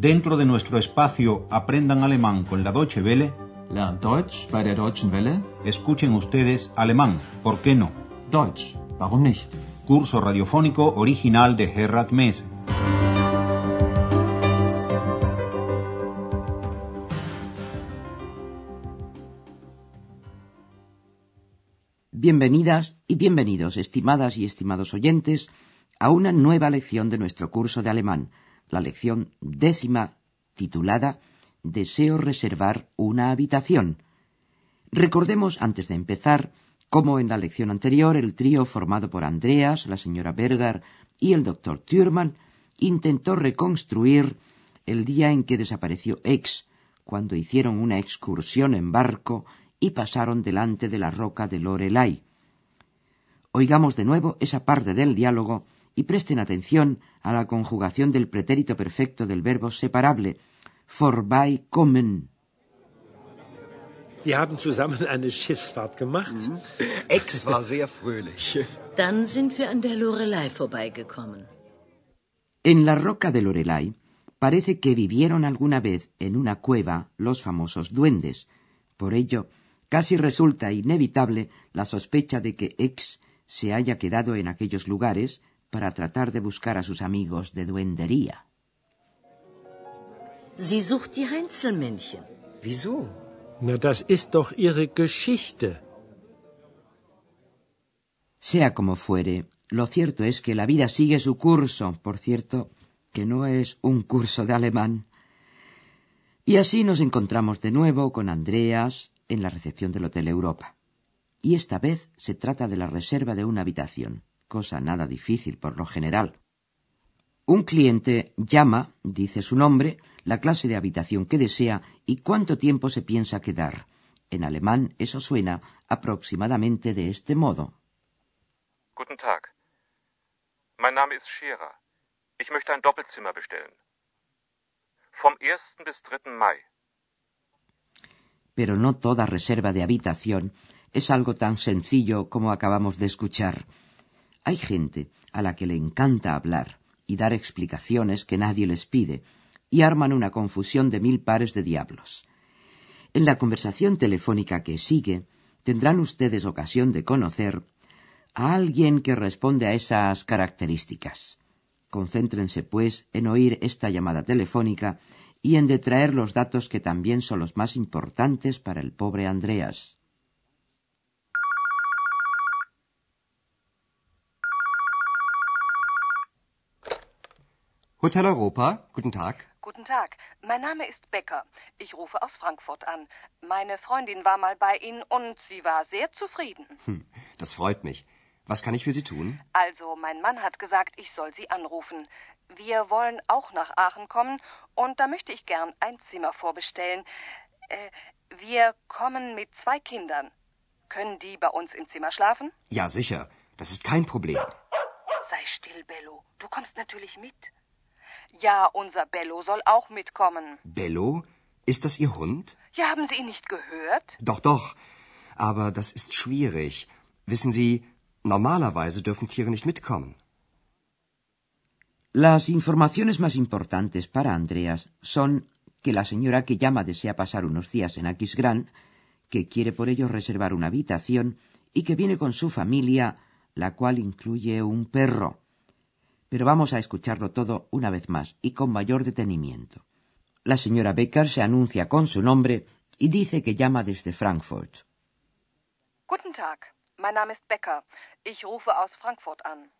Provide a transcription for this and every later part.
Dentro de nuestro espacio Aprendan Alemán con la Deutsche Welle, Lernt Deutsch bei der Deutschen Welle? escuchen ustedes alemán, ¿por qué no? Deutsch, warum nicht? Curso radiofónico original de Gerhard Mess. Bienvenidas y bienvenidos, estimadas y estimados oyentes, a una nueva lección de nuestro curso de alemán, la lección décima titulada Deseo reservar una habitación. Recordemos, antes de empezar, cómo en la lección anterior el trío formado por Andreas, la señora Berger y el doctor Thürmann intentó reconstruir el día en que desapareció X, cuando hicieron una excursión en barco y pasaron delante de la roca de Lorelai. Oigamos de nuevo esa parte del diálogo y presten atención a la conjugación del pretérito perfecto del verbo separable, vorbeikommen. Wir haben zusammen eine Schiffsfahrt gemacht. Ex war sehr fröhlich. Dann sind wir an der Lorelei vorbeigekommen. En la roca de Lorelai parece que vivieron alguna vez en una cueva los famosos duendes. Por ello, casi resulta inevitable la sospecha de que X se haya quedado en aquellos lugares para tratar de buscar a sus amigos de duendería. Sie sucht die Heinzelmännchen. Wieso? Na, das ist doch ihre Geschichte. Sea como fuere, lo cierto es que la vida sigue su curso, por cierto, que no es un curso de alemán. Y así nos encontramos de nuevo con Andreas en la recepción del Hotel Europa. Y esta vez se trata de la reserva de una habitación, cosa nada difícil por lo general. Un cliente llama, dice su nombre, la clase de habitación que desea y cuánto tiempo se piensa quedar. En alemán eso suena aproximadamente de este modo. Guten Tag. Mein Name ist Scherer. Ich möchte ein Doppelzimmer bestellen. Vom 1. bis 3. Mai. Pero no toda reserva de habitación es algo tan sencillo como acabamos de escuchar. Hay gente a la que le encanta hablar y dar explicaciones que nadie les pide, y arman una confusión de mil pares de diablos. En la conversación telefónica que sigue, tendrán ustedes ocasión de conocer a alguien que responde a esas características. Concéntrense, pues, en oír esta llamada telefónica y en detraer los datos que también son los más importantes para el pobre Andreas. Hotel Europa, guten Tag. Guten Tag, mein Name ist Becker. Ich rufe aus Frankfurt an. Meine Freundin war mal bei Ihnen und sie war sehr zufrieden. Hm, das freut mich. Was kann ich für Sie tun? Also, mein Mann hat gesagt, ich soll Sie anrufen. Wir wollen auch nach Aachen kommen und da möchte ich gern ein Zimmer vorbestellen. Äh, wir kommen mit zwei Kindern. Können die bei uns im Zimmer schlafen? Ja, sicher. Das ist kein Problem. Sei still, Bello. Du kommst natürlich mit. Ja, unser Bello soll auch mitkommen. Bello? Ist das Ihr Hund? Ja, haben Sie ihn nicht gehört? Doch, doch. Aber das ist schwierig. Wissen Sie, normalerweise dürfen Tiere nicht mitkommen. Las informaciones más importantes para Andreas son que la señora que llama desea pasar unos días en Aquisgrán, que quiere por ello reservar una habitación y que viene con su familia, la cual incluye un perro. Pero vamos a escucharlo todo una vez más y con mayor detenimiento. La señora Becker se anuncia con su nombre y dice que llama desde Frankfurt. Guten Tag, mein Name ist Becker. Ich rufe aus Frankfurt an.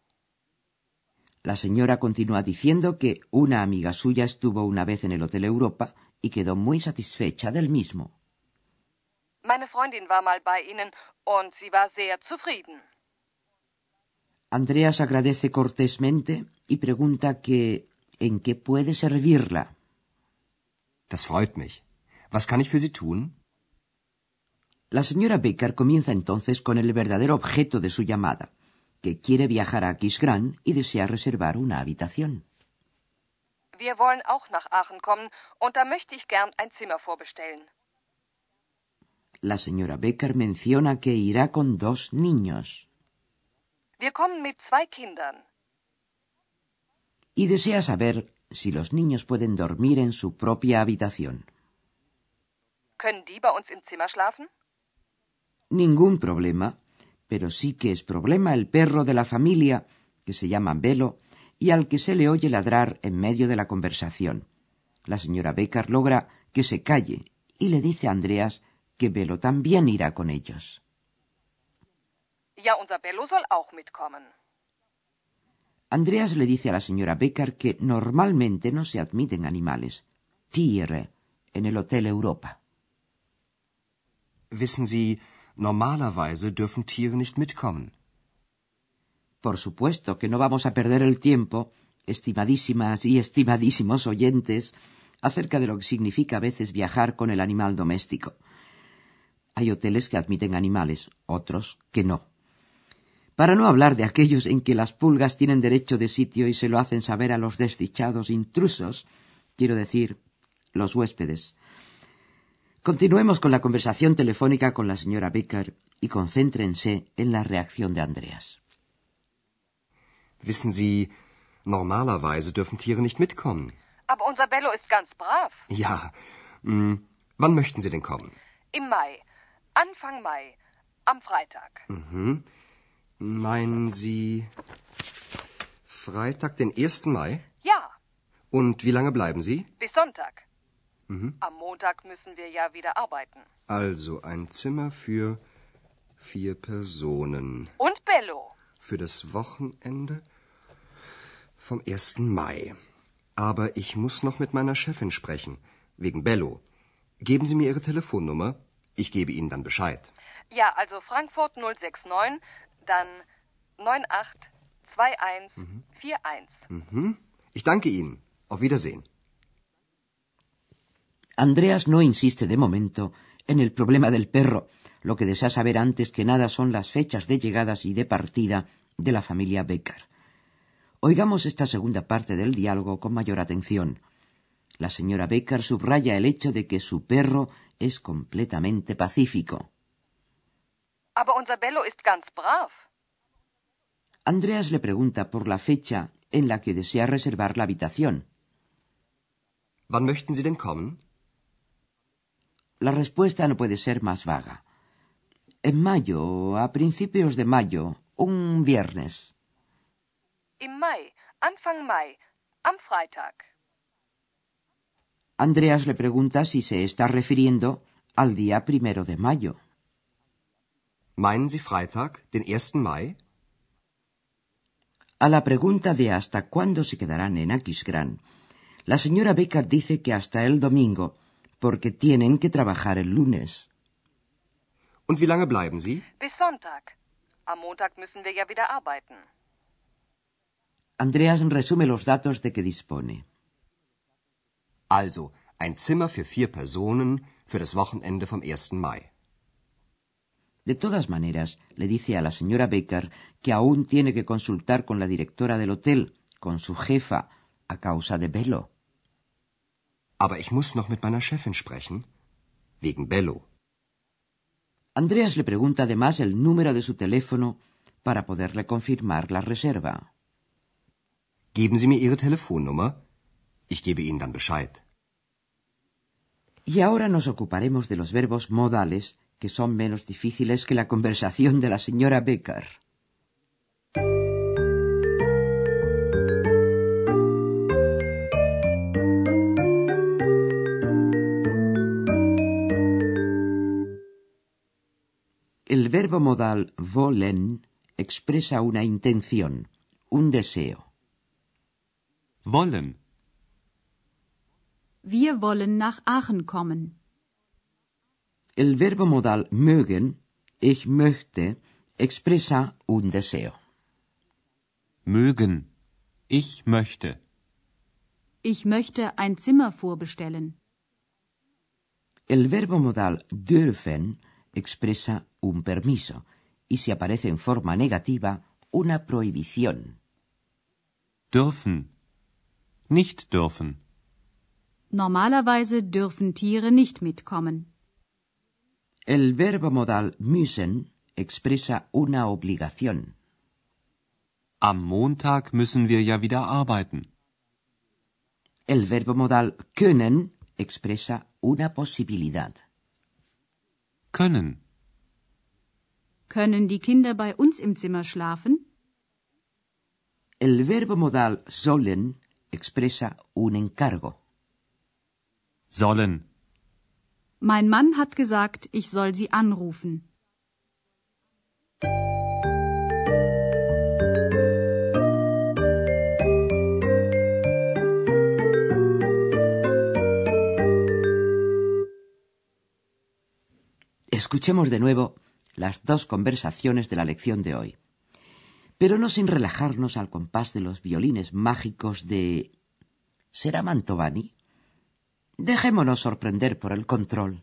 La señora continúa diciendo que una amiga suya estuvo una vez en el Hotel Europa y quedó muy satisfecha del mismo. Meine Freundin war mal bei Ihnen und sie war sehr zufrieden. Andreas agradece cortésmente y pregunta que en qué puede servirla. Das freut mich. Was kann ich für Sie tun? La señora Becker comienza entonces con el verdadero objeto de su llamada, que quiere viajar a Kisgrán y desea reservar una habitación. Wir wollen auch nach Aachen kommen und da möchte ich gern ein Zimmer vorbestellen. La señora Becker menciona que irá con dos niños Wir kommen mit zwei Kindern. y desea saber si los niños pueden dormir en su propia habitación. Können die bei uns im Zimmer schlafen? Ningún problema, pero sí que es problema el perro de la familia, que se llama Velo, y al que se le oye ladrar en medio de la conversación. La señora Becker logra que se calle y le dice a Andreas que Velo también irá con ellos. Ja, unser Bello soll auch mitkommen. Andreas le dice a la señora Becker que normalmente no se admiten animales, Tiere, en el Hotel Europa. Wissen Sie, normalerweise dürfen Tiere nicht mitkommen. Por supuesto que no vamos a perder el tiempo, estimadísimas y estimadísimos oyentes, acerca de lo que significa a veces viajar con el animal doméstico. Hay hoteles que admiten animales, otros que no. Para no hablar de aquellos en que las pulgas tienen derecho de sitio y se lo hacen saber a los desdichados intrusos, quiero decir, los huéspedes. Continuemos con la conversación telefónica con la señora Becker y concéntrense en la reacción de Andreas. Wissen Sie, normalerweise dürfen Tiere nicht mitkommen. Aber unser Bello ist ganz brav. Ja. Hm, wann möchten Sie denn kommen? Im Mai. Anfang Mai. Am Freitag. Mhm. Meinen Sie Freitag, den 1. Mai? Ja, Und wie lange bleiben Sie? bis Sonntag. Mhm. Am Montag müssen wir ja wieder arbeiten. Also ein Zimmer für vier Personen. Und Bello. Für das Wochenende vom 1. Mai. Aber ich muss noch mit meiner Chefin sprechen. Wegen Bello. Geben Sie mir Ihre Telefonnummer. Ich gebe Ihnen dann Bescheid. Ja, also Frankfurt 069, dann 982141. Mhm. Ich danke Ihnen. Auf Wiedersehen. Andreas no insiste de momento en el problema del perro. Lo que desea saber antes que nada son las fechas de llegadas y de partida de la familia Becker. Oigamos esta segunda parte del diálogo con mayor atención. La señora Becker subraya el hecho de que su perro es completamente pacífico. Aber unser Bello ist ganz brav. Andreas le pregunta por la fecha en la que desea reservar la habitación. Wann möchten Sie denn kommen? La respuesta no puede ser más vaga. En mayo, a principios de mayo, un viernes. Im Mai. Anfang Mai. Am Freitag. Andreas le pregunta si se está refiriendo al día primero de mayo. Meinen Sie Freitag, den 1. Mai? A la pregunta de hasta cuándo se quedarán en Aquisgrán, la señora Becker dice que hasta el domingo, porque tienen que trabajar el lunes. Und wie lange bleiben Sie? Bis Sonntag. Am Montag müssen wir ja wieder arbeiten. Andreas resume los datos de que dispone. Also, ein Zimmer für vier Personen für das Wochenende vom 1. Mai. De todas maneras, le dice a la señora Becker que aún tiene que consultar con la directora del hotel, con su jefa, a causa de Bello. Aber ich muss noch mit meiner Chefin sprechen. Wegen Bello. Andreas le pregunta además el número de su teléfono para poderle confirmar la reserva. Geben Sie mir Ihre Telefonnummer. Ich gebe Ihnen dann Bescheid. Y ahora nos ocuparemos de los verbos modales, que son menos difíciles que la conversación de la señora Becker. El verbo modal wollen expresa una intención, un deseo. Wollen. Wir wollen nach Aachen kommen. El verbo modal mögen, ich möchte, expresa un deseo. Mögen. Ich möchte. Ich möchte ein Zimmer vorbestellen. El verbo modal dürfen expresa un permiso y si aparece en forma negativa, una prohibición. Dürfen. Nicht dürfen. Normalerweise dürfen Tiere nicht mitkommen. El verbo modal müssen expresa una obligación. Am Montag müssen wir ja wieder arbeiten. El verbo modal können expresa una posibilidad. Können. Können die Kinder bei uns im Zimmer schlafen? El verbo modal sollen expresa un encargo. Sollen. Mein Mann hat gesagt, ich soll sie anrufen. Escuchemos de nuevo las dos conversaciones de la lección de hoy, pero no sin relajarnos al compás de los violines mágicos de... ¿Será Mantovani? Dejémonos sorprender por el control.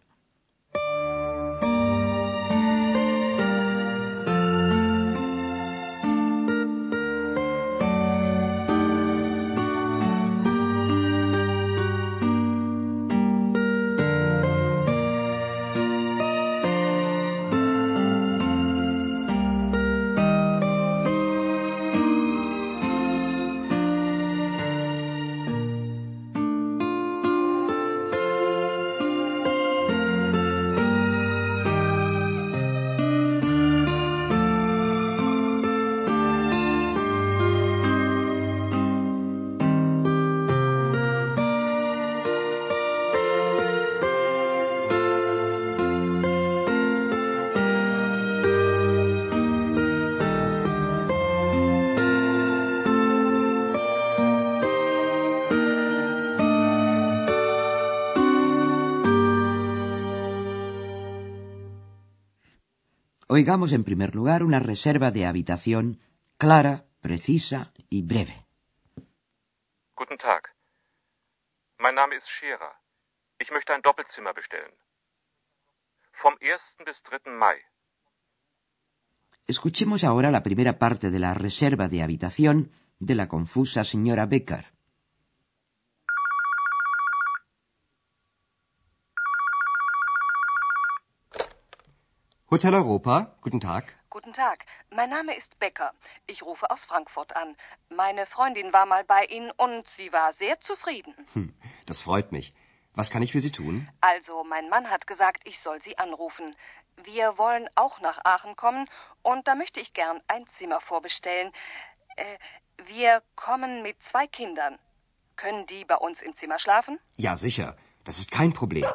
Oigamos en primer lugar una reserva de habitación clara, precisa y breve. Guten Tag. Mein Name ist Scherer. Ich möchte ein Doppelzimmer bestellen. Vom 1. bis 3. Mai. Escuchemos ahora la primera parte de la reserva de habitación de la confusa señora Becker. Hotel Europa, guten Tag. Guten Tag. Mein Name ist Becker. Ich rufe aus Frankfurt an. Meine Freundin war mal bei Ihnen und sie war sehr zufrieden. Hm, das freut mich. Was kann ich für Sie tun? Also, mein Mann hat gesagt, ich soll Sie anrufen. Wir wollen auch nach Aachen kommen und da möchte ich gern ein Zimmer vorbestellen. Äh, wir kommen mit zwei Kindern. Können die bei uns im Zimmer schlafen? Ja, sicher. Das ist kein Problem.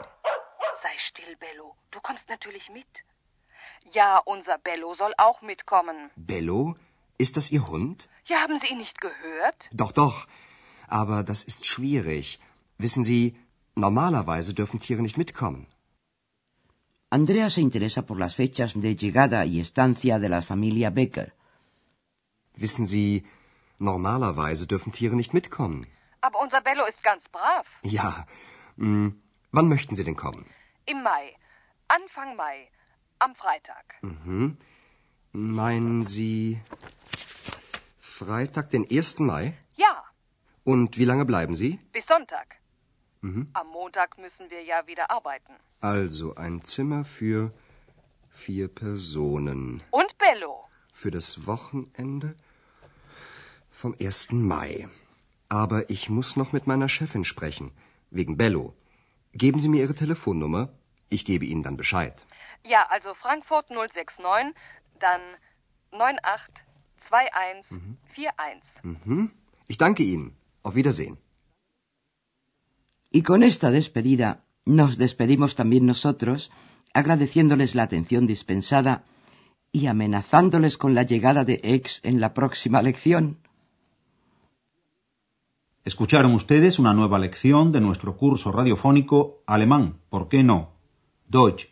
Sei still, Bello. Du kommst natürlich mit. Ja, unser Bello soll auch mitkommen. Bello? Ist das Ihr Hund? Ja, haben Sie ihn nicht gehört? Doch, doch. Aber das ist schwierig. Wissen Sie, normalerweise dürfen Tiere nicht mitkommen. Andrea se interesa por las fechas de llegada y estancia de la familia Becker. Wissen Sie, normalerweise dürfen Tiere nicht mitkommen. Aber unser Bello ist ganz brav. Ja. Hm, wann möchten Sie denn kommen? Im Mai. Anfang Mai. Am Freitag. Mhm. Meinen Sie Freitag, den 1. Mai? Ja, Und wie lange bleiben Sie? bis Sonntag. Mhm. Am Montag müssen wir ja wieder arbeiten. Also ein Zimmer für vier Personen. Und Bello. Für das Wochenende vom 1. Mai. Aber ich muss noch mit meiner Chefin sprechen. Wegen Bello. Geben Sie mir Ihre Telefonnummer. Ich gebe Ihnen dann Bescheid. Ja, also Frankfurt 069, dann 982141. Mhm. Ich danke Ihnen. Auf Wiedersehen. Y con esta despedida nos despedimos también nosotros, agradeciéndoles la atención dispensada y amenazándoles con la llegada de Ex en la próxima lección. Escucharon ustedes una nueva lección de nuestro curso radiofónico Alemán, ¿por qué no? Deutsch,